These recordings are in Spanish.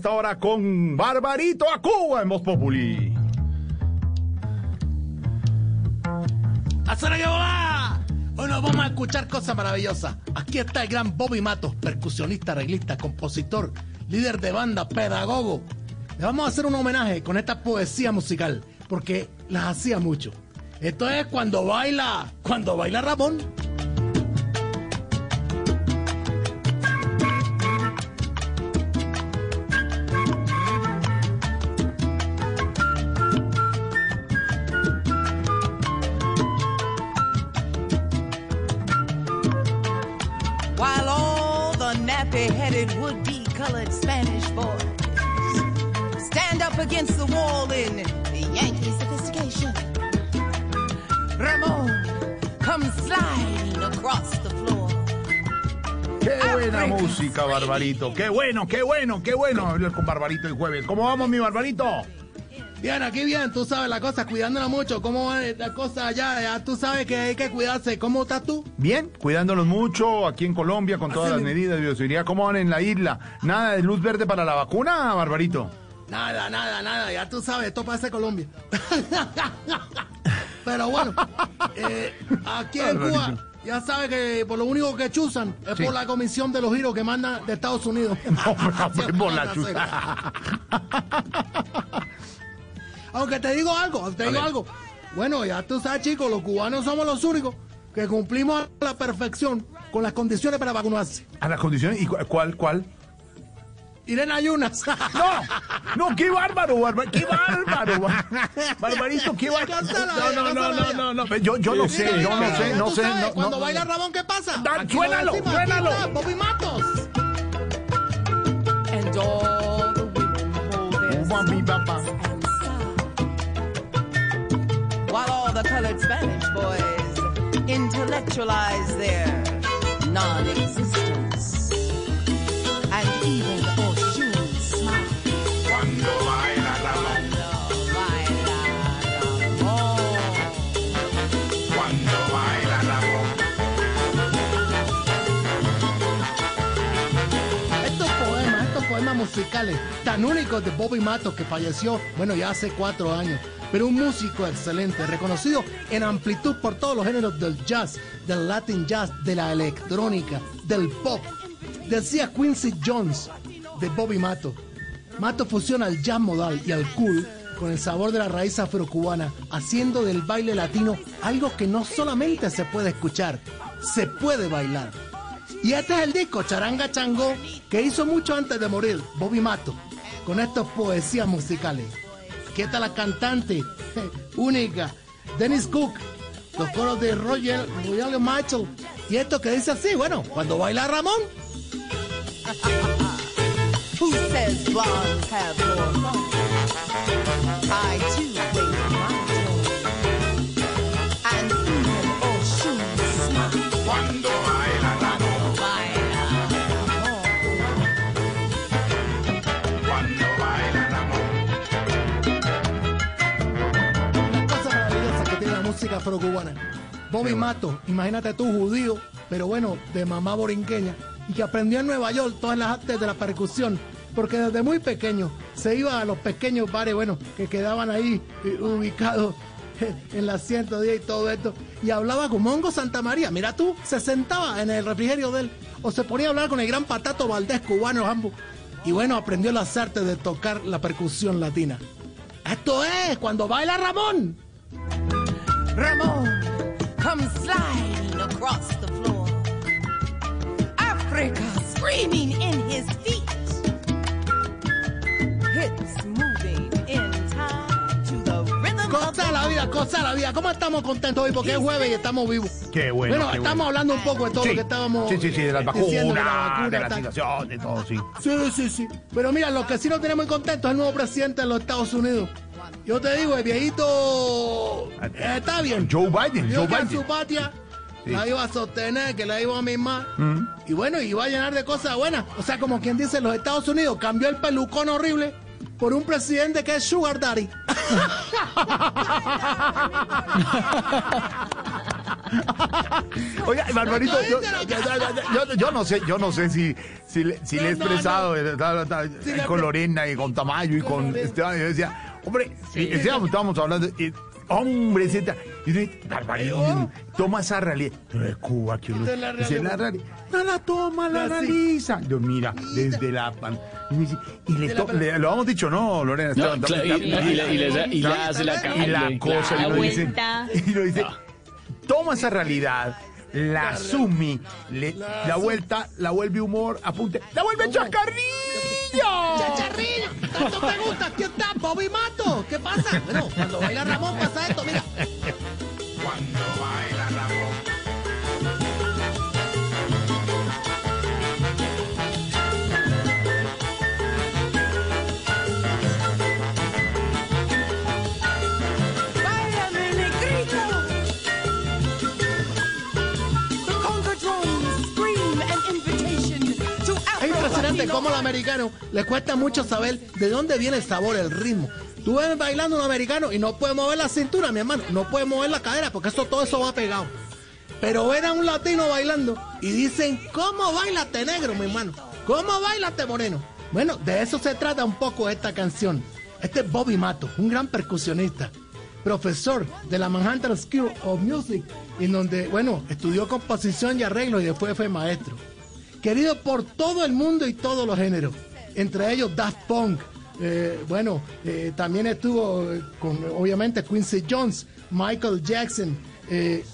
esta hora con Barbarito a Cuba en Voz Populi. ¡Hasta que volá! Hoy nos vamos a escuchar cosas maravillosas. Aquí está el gran Bobby Matos, percusionista, arreglista, compositor, líder de banda, pedagogo. Le vamos a hacer un homenaje con esta poesía musical, porque las hacía mucho. Esto es cuando baila, cuando baila Ramón. Against the wall in Yankee sophistication, Ramon comes sliding across the floor. Qué buena música, Barbarito. Qué bueno, qué bueno, qué bueno hablar con Barbarito el jueves. ¿Cómo vamos, mi Barbarito? Bien, aquí bien, tú sabes la cosa, cuidándola mucho. ¿Cómo va la cosa allá? Ya tú sabes que hay que cuidarse. ¿Cómo estás tú? Bien, cuidándolos mucho aquí en Colombia con todas las medidas de bioseguridad. ¿Cómo van en la isla? ¿Nada de luz verde para la vacuna, Barbarito? Nada, nada, nada. Ya tú sabes, esto parece Colombia. Pero bueno, eh, aquí en Cuba, ya sabes que por lo único que chuzan es Sí. por la comisión de los giros que mandan de Estados Unidos. No, pues, por la chuta. Aunque te digo algo, te A digo ver. algo. Bueno, ya tú sabes, chicos, los cubanos somos los únicos que cumplimos a la perfección con las condiciones para vacunarse. ¿A las condiciones? ¿Y cu- cuál, cuál? Ir en ayunas. No, no, qué bárbaro, bárbaro, qué bárbaro. Bar- Barbarito, qué bárbaro. No, no, no, no, no, no. Yo, yo no sé, Mira, yo no sé, no sé. Cuando no. baila Ramón, ¿qué pasa? Lo suénalo, suénalo. Bobby Matos. And all the women. While all the colored Spanish boys intellectualize their non-existence. And even musicales tan únicos de Bobby Matos que falleció, bueno, ya hace cuatro años, pero un músico excelente, reconocido en amplitud por todos los géneros del jazz, del latin jazz, de la electrónica, del pop. Decía Quincy Jones de Bobby Matos. Matos fusiona el jazz modal y el cool con el sabor de la raíz afrocubana, haciendo del baile latino algo que no solamente se puede escuchar, se puede bailar. Y este es el disco Charanga Changó que hizo mucho antes de morir Bobby Mato con estas poesías musicales. Aquí está la cantante única Dennis Cook, los coros de Roger, Roger Mitchell. Y esto que dice así, bueno, cuando baila Ramón, afrocubana. Bobby Mato, imagínate tú, judío, pero bueno, de mamá borinqueña, y que aprendió en Nueva York todas las artes de la percusión, porque desde muy pequeño se iba a los pequeños bares, bueno, que quedaban ahí eh, ubicados en la 110 y todo esto, y hablaba con Mongo Santa María. Mira tú, se sentaba en el refrigerio de él, o se ponía a hablar con el gran Patato Valdés, cubano ambos, y bueno, aprendió las artes de tocar la percusión latina. Esto es cuando baila Ramón. Ramon comes sliding across the floor. Africa screaming in his feet. Hips moving in time to the rhythm of Cosa de la vida, cosa de la vida. ¿Cómo estamos contentos hoy? Porque es jueves y estamos vivos. Qué bueno. Bueno, qué estamos bueno. hablando un poco de todo Sí, lo que estábamos Sí, sí, sí, de las diciendo vacunas, de la vacuna, de la situación, de todo, sí. Sí, sí, sí. Pero mira, lo que sí nos tenemos muy contentos es el nuevo presidente de los Estados Unidos. Yo te digo, el viejito eh, está bien. Joe Biden, Dijo Joe que en Biden. su patria Sí. la iba a sostener, que la iba a mimar. Y bueno, iba a llenar de cosas buenas. O sea, como quien dice, los Estados Unidos cambió el pelucón horrible por un presidente que es Sugar Daddy. Oye, Barbarito, yo, yo, yo, yo no sé, yo no sé si, si, le, si le he expresado eh, ta, ta, ta, con Lorena y con Tamayo y con Esteban. Yo decía, hombre, Esteban, estábamos hablando. Y, Hombre, Z. Y dice, Barbarito, toma esa realidad. Es Cuba que uno. Dice la realidad. No la toma, la realiza. Yo, mira, desde la pan. Y, me dice, y le, to- le- lo hemos dicho, ¿no, Lorena? No, Esteban, claro, y, y, y le- y le- y le hace la y la cosa y la lo dice, vuelta. y lo dice toma esa realidad la asume le, la vuelta la vuelve humor apunte la vuelve chacarrillo ¡Chacharrillo! ¿Tanto te gusta? Aquí está Bobby Mato. ¿Qué pasa? Bueno, cuando baila Ramón pasa esto, mira. Váyame, cómo al americano le cuesta mucho saber de dónde viene el sabor, el ritmo. Tú ves bailando un americano y no puede mover la cintura, mi hermano. No puede mover la cadera porque eso todo eso va pegado. Pero ven a un latino bailando y dicen, ¿cómo bailate negro, mi hermano? ¿Cómo bailate moreno? Bueno, de eso se trata un poco esta canción. Este es Bobby Mato, un gran percusionista, profesor de la Manhattan School of Music, en donde, bueno, estudió composición y arreglo y después fue maestro querido por todo el mundo y todos los géneros, entre ellos Daft Punk. eh, bueno, eh, también estuvo eh, con obviamente Quincy Jones, Michael Jackson,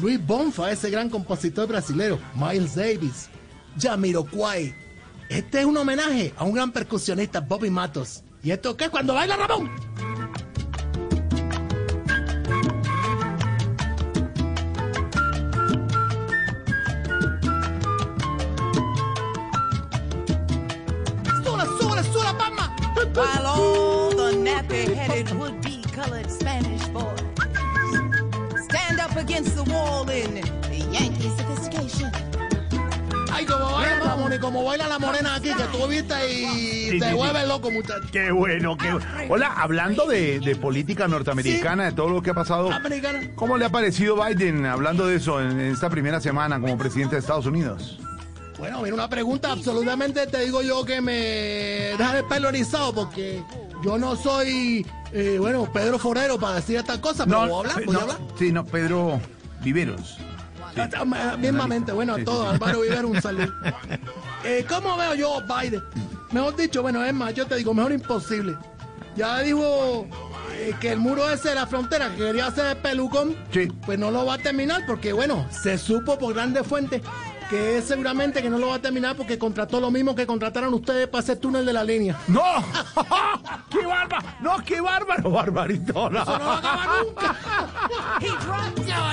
Luis Bonfa, ese gran compositor brasilero, Miles Davis, Jamiroquai. Este es un homenaje a un gran percusionista, Bobby Matos. ¿Y esto qué cuando baila Ramón? Against the wall in Yankee sophistication. Ay, como baila Ramón y como baila la morena aquí, que tú viste y Sí, te sí, vuelves sí. loco, muchacho. qué bueno qué bueno. hola hablando de, de política norteamericana de todo lo que ha pasado Americana. ¿cómo le ha parecido Biden hablando de eso en, en esta primera semana como presidente de Estados Unidos? Bueno, viene una pregunta absolutamente, te digo yo, que me deja el pelo erizado porque yo no soy, eh, bueno, Pedro Forero para decir estas cosas, pero a hablar, no, hablar. sí, no, Pedro Viveros. Sí. Ah, Mismamente, bueno, a todos. Álvaro Vivero, un saludo. Eh, ¿Cómo veo yo Biden? Mejor dicho, bueno, es más, yo te digo, mejor imposible. Ya dijo eh, que el muro ese de la frontera, que quería hacer el pelucón, Sí. pues no lo va a terminar porque, bueno, se supo por grandes fuentes que es seguramente que no lo va a terminar porque contrató lo mismo que contrataron ustedes para hacer túnel de la línea. ¡No! ¡Qué bárbaro! ¡No, qué bárbaro, barbarito! no. Eso no va a acabar nunca.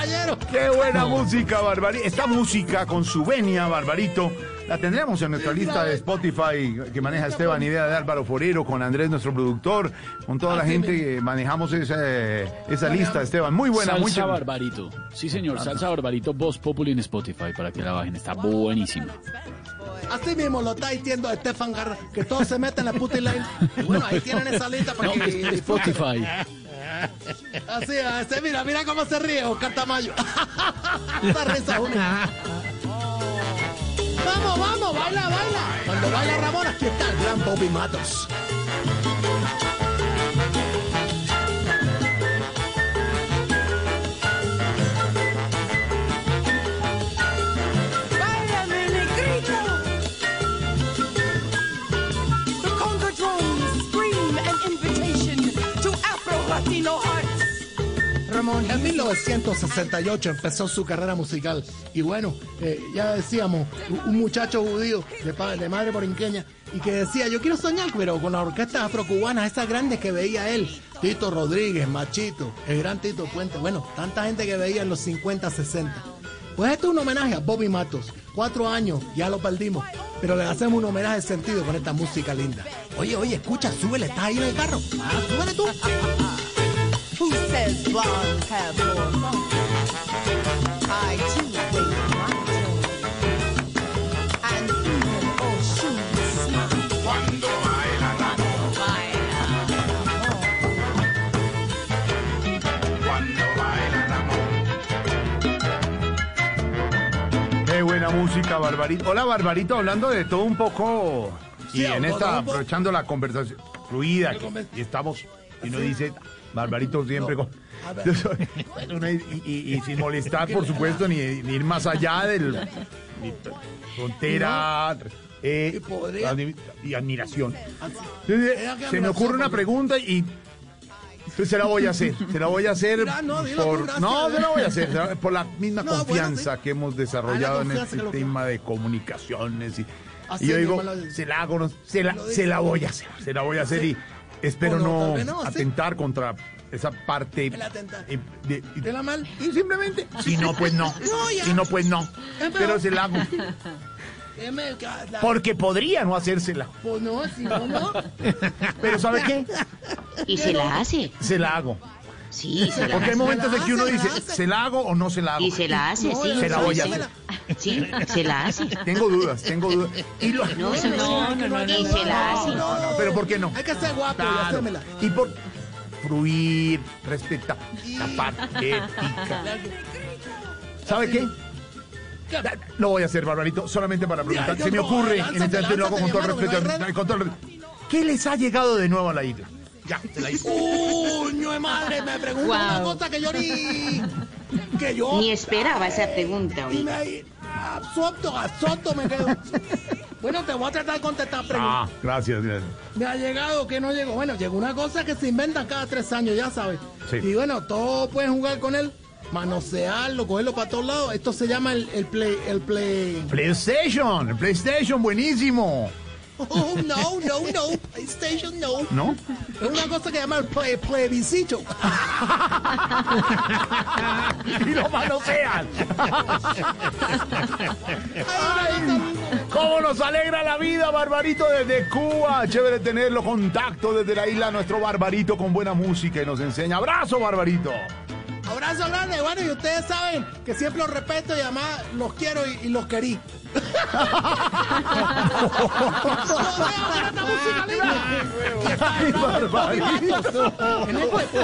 Caballero. ¡Qué buena música, Barbarito! Esta música con su venia, Barbarito, la tendremos en nuestra lista de Spotify que maneja Esteban, idea de Álvaro Forero, con Andrés, nuestro productor, con toda la Así gente que manejamos esa, esa lista, Esteban. Muy buena, muy Salsa chévere. Barbarito. Sí, señor. Salsa Barbarito Voz Populi en Spotify para que la bajen. Está buenísima. Así mismo lo está diciendo Estefan Garra, que todos se meten en la puta line. Y bueno, ahí tienen esa lista para No, que Spotify. Así, así, mira, mira cómo se ríe Oscar Tamayo. Risa única. Vamos, vamos, baila, baila. Cuando baila Ramón, aquí está el gran Bobby Matos. En 1968 empezó su carrera musical. Y bueno, eh, ya decíamos, un- muchacho judío de, pa- de madre borinqueña y que decía, yo quiero soñar, pero con las orquestas afrocubanas, esas grandes que veía él. Tito Rodríguez, Machito, el gran Tito Puente. Bueno, tanta gente que veía en los 50, 60. Pues esto es un homenaje a Bobby Matos. Cuatro años, ya lo perdimos. Pero le hacemos un homenaje de sentido con esta música linda. Oye, oye, escucha, súbele, estás ahí en el carro. Ah, súbele tú. Who says blondes have more fun? I too wait my turn. And even old shoes smile. Cuando baila Ramón. buena música, Barbarito. Hola, Barbarito, hablando de todo un poco. Sí, y en todo esta, aprovechando la conversación fluida, que- y estamos, y no dice, Barbarito siempre con. y, y- y sin molestar, por supuesto, ni, ni ir más allá del. ni frontera. eh, Y admiración. Entonces, que se me ocurre una pregunta y se la voy a hacer. Se la voy a hacer Mira, no, dilo por no, se la voy a hacer la- por la misma No, bueno, confianza sí. que hemos desarrollado Ah, la en este que tema de comunicaciones y, y yo digo, se la hago, se la, se la voy a hacer, se la voy a hacer y espero no, sí. atentar contra esa parte El atentar. eh, de- y- ¿De la mal? y simplemente si no pues no, No, si no pues no, pero- pero se la hago porque podría no hacérsela, Pues no, si no, no. pero ¿sabe qué? Y se la hace. Se la hago. Sí, se la Porque hay momentos en que uno dice. ¿se la hago o no se la hago? Y se la hace, No, sí. se la voy a hacer. Sí, se la hace. Tengo dudas, tengo dudas. Y lo- No, no, no, no, Y se la hace. No, no, pero ¿por qué no? Hay que ser guapo y hacérmela. Y por fluir, respetar la parte ética. ¿Sabe qué? Lo voy a hacer, Barbarito, solamente para preguntar. Se me ocurre, en este lo hago todo el respeto. con todo el respeto. ¿Qué les ha llegado de nuevo a la isla? Ya, se la hice. Uño de madre, me pregunto una cosa que yo ni. que yo. Ni esperaba esa pregunta, Y oye. me. Absorto, absorto me quedo. Bueno, te voy a tratar de contestar preguntas. Ah, gracias, gracias. Me ha llegado, que no llegó. Bueno, llegó una cosa que se inventan cada tres años, ya sabes. Sí. Y bueno, todos pueden jugar con él, manosearlo, cogerlo para todos lados. Esto se llama el, el play, el play. PlayStation, el PlayStation, buenísimo. Oh, no, no, no, PlayStation no. ¿No? Es una cosa que llama el play, plebiscito. y lo manosean. Ay, ¿Cómo nos alegra la vida, Barbarito, desde Cuba? Chévere tenerlo, contacto desde la isla, nuestro Barbarito con buena música y nos enseña. ¡Abrazo, Barbarito! Abrazo grande, bueno, y ustedes saben que siempre los respeto y además los quiero y, y los querí. ¡Ay, este